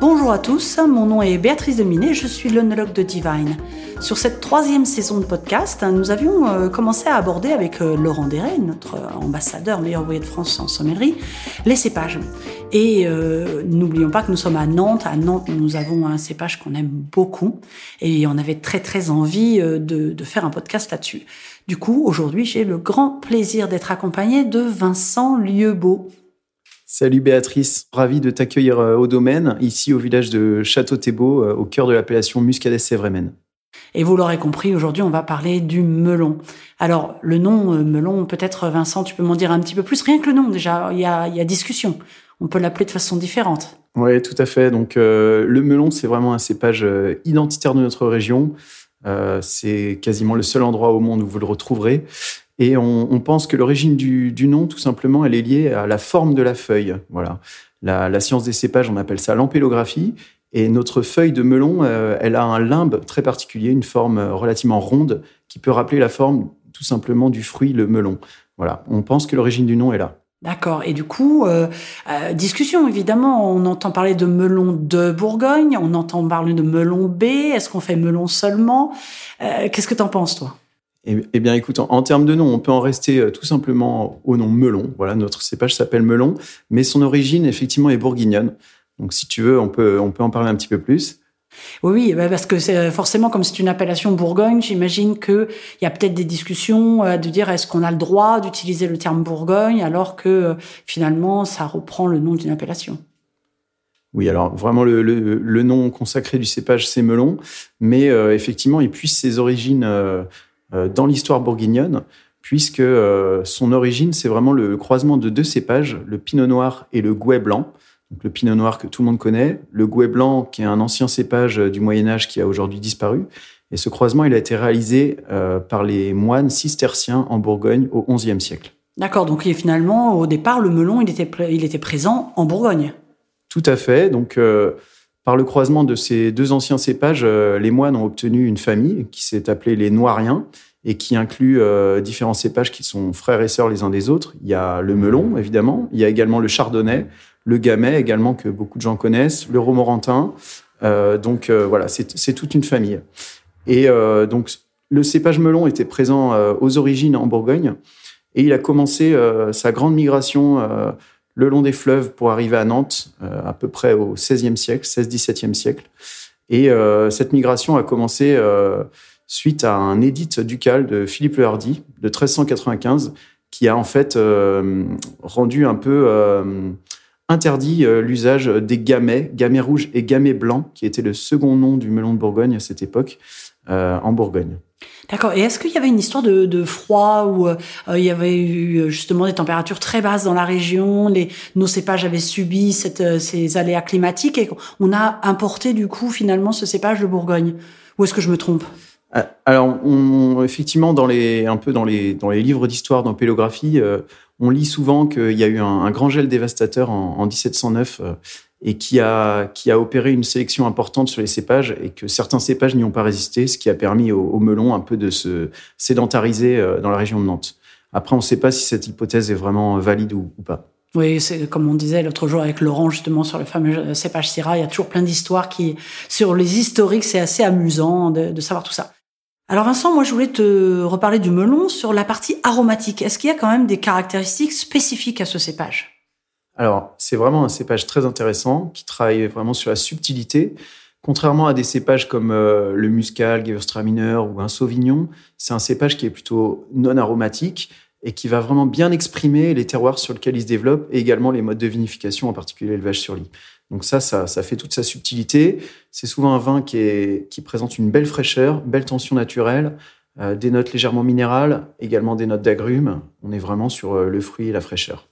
Bonjour à tous, mon nom est Béatrice Deminet, je suis l'onologue de Divine. Sur cette troisième saison de podcast, nous avions euh, commencé à aborder avec euh, Laurent Deret, notre ambassadeur meilleur envoyé de France en sommellerie, les cépages. Et euh, n'oublions pas que nous sommes à Nantes. À Nantes, nous avons un cépage qu'on aime beaucoup et on avait très très envie de, de faire un podcast là-dessus. Du coup, aujourd'hui, j'ai le grand plaisir d'être accompagné de Vincent Lieubeau. Salut Béatrice, ravi de t'accueillir au domaine, ici au village de Château-Thébault, au cœur de l'appellation Muscadet-Sévrémen. Et vous l'aurez compris, aujourd'hui, on va parler du melon. Alors, le nom euh, melon, peut-être, Vincent, tu peux m'en dire un petit peu plus? Rien que le nom, déjà, il y a, il y a discussion. On peut l'appeler de façon différente. Oui, tout à fait. Donc, euh, le melon, c'est vraiment un cépage euh, identitaire de notre région. c'est quasiment le seul endroit au monde où vous le retrouverez. Et on, pense que l'origine du, nom, tout simplement, elle est liée à la forme de la feuille. Voilà. La, science des cépages, on appelle ça l'ampélographie. Et notre feuille de melon, euh, elle a un limbe très particulier, une forme euh, relativement ronde qui peut rappeler la forme tout simplement du fruit, le melon. Voilà, on pense que l'origine du nom est là. D'accord. Et du coup, euh, discussion évidemment. On entend parler de melon de Bourgogne, on entend parler de melon B. Est-ce qu'on fait melon seulement? Qu'est-ce que tu en penses, toi? Eh, eh, bien, écoute, en, termes de nom, on peut en rester tout simplement au nom melon. Voilà, notre cépage s'appelle melon, mais son origine effectivement est bourguignonne. Donc, si tu veux, on peut, on peut en parler un petit peu plus. Oui, oui, bah, parce que c'est forcément comme c'est une appellation Bourgogne, j'imagine qu'il y a peut-être des discussions euh, de dire est-ce qu'on a le droit d'utiliser le terme Bourgogne alors que euh, finalement ça reprend le nom d'une appellation? Oui, alors vraiment le, nom consacré du cépage c'est melon, mais euh, effectivement il puise ses origines dans l'histoire bourguignonne puisque son origine c'est vraiment le croisement de deux cépages, le pinot noir et le gouais blanc le pinot noir que tout le monde connaît, le gouais blanc qui est un ancien cépage du Moyen Âge qui a aujourd'hui disparu. Et ce croisement, il a été réalisé euh, par les moines cisterciens en Bourgogne au XIe siècle. D'accord, donc finalement, au départ, le melon, il était, il était présent en Bourgogne. Tout à fait. Donc, euh, par le croisement de ces deux anciens cépages, euh, les moines ont obtenu une famille qui s'est appelée les Noiriens et qui inclut différents cépages qui sont frères et sœurs les uns des autres. Il y a le melon, évidemment. Il y a également le chardonnay, le gamay également que beaucoup de gens connaissent, le romorantin. Euh, donc euh, voilà, c'est toute une famille. Et euh, donc le cépage melon était présent aux origines en Bourgogne et il a commencé sa grande migration le long des fleuves pour arriver à Nantes à peu près au XVIe siècle, 16-17e siècle. Et cette migration a commencé suite à un édit ducal de Philippe le Hardy de 1395 qui a en fait rendu un peu interdit euh, l'usage des gamets, gamets rouges et gamets blancs, qui était le second nom du melon de Bourgogne à cette époque, euh, en Bourgogne. D'accord. Et est-ce qu'il y avait une histoire de, froid où euh, il y avait eu justement des températures très basses dans la région, les, nos cépages avaient subi cette, ces aléas climatiques et on a importé du coup finalement ce cépage de Bourgogne? Ou est-ce que je me trompe? Alors, effectivement, dans les, un peu dans les, dans les livres d'histoire, d'empélographie, on lit souvent qu'il y a eu un, grand gel dévastateur en, 1709 euh, et qui a, qui a opéré une sélection importante sur les cépages et que certains cépages n'y ont pas résisté, ce qui a permis au, melon un peu de se sédentariser euh, dans la région de Nantes. Après, on ne sait pas si cette hypothèse est vraiment valide ou, pas. Oui, c'est comme on disait l'autre jour avec Laurent justement sur le fameux cépage Syrah. Il y a toujours plein d'histoires qui, sur les historiques, c'est assez amusant de savoir tout ça. Alors Vincent, moi je voulais te reparler du melon sur la partie aromatique. Est-ce qu'il y a quand même des caractéristiques spécifiques à ce cépage? Alors c'est vraiment un cépage très intéressant qui travaille vraiment sur la subtilité. Contrairement à des cépages comme euh, le muscal, Gewürztraminer ou un sauvignon, c'est un cépage qui est plutôt non aromatique et qui va vraiment bien exprimer les terroirs sur lesquels il se développe et également les modes de vinification, en particulier l'élevage sur lit. Donc ça, ça, fait toute sa subtilité. C'est souvent un vin qui, est, qui présente une belle fraîcheur, belle tension naturelle, euh, des notes légèrement minérales, également des notes d'agrumes. On est vraiment sur euh, le fruit et la fraîcheur.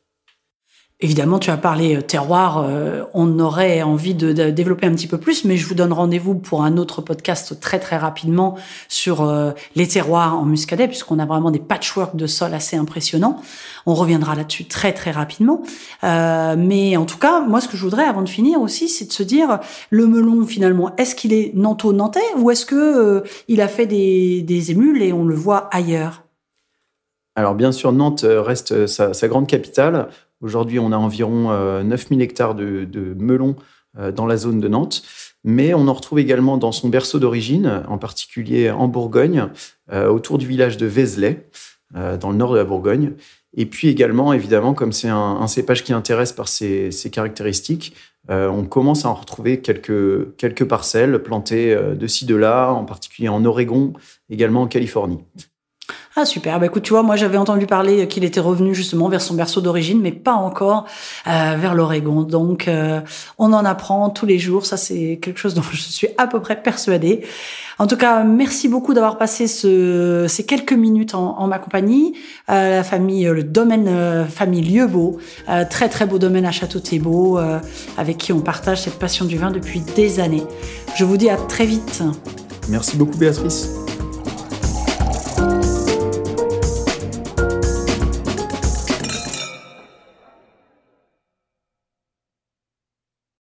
Évidemment, tu as parlé euh, terroir, euh, on aurait envie de, développer un petit peu plus, mais je vous donne rendez-vous pour un autre podcast très très rapidement sur euh, les terroirs en muscadet, puisqu'on a vraiment des patchwork de sol assez impressionnants. On reviendra là-dessus très très rapidement. mais en tout cas, moi, ce que je voudrais avant de finir aussi, c'est de se dire, le melon finalement, est-ce qu'il est nanto-nantais ou est-ce que il a fait des, des émules et on le voit ailleurs? Alors bien sûr, Nantes reste sa grande capitale. Aujourd'hui, on a environ 9000 hectares de, de melons dans la zone de Nantes mais on en retrouve également dans son berceau d'origine, en particulier en Bourgogne, autour du village de Vézelay, dans le nord de la Bourgogne. Et puis également, évidemment, comme c'est un, cépage qui intéresse par ses, caractéristiques, euh, on commence à en retrouver quelques, parcelles plantées euh, de ci, de là, en particulier en Oregon, également en Californie. Ah super, bah écoute, tu vois, moi j'avais entendu parler qu'il était revenu justement vers son berceau d'origine, mais pas encore euh, vers l'Oregon. Donc euh, on en apprend tous les jours, ça c'est quelque chose dont je suis à peu près persuadée. En tout cas, merci beaucoup d'avoir passé ce, ces quelques minutes en, en ma compagnie. Euh, la famille, le domaine euh, famille Lieubeau, euh, très très beau domaine à Château-Thébault, avec qui on partage cette passion du vin depuis des années. Je vous dis à très vite. Merci beaucoup Béatrice.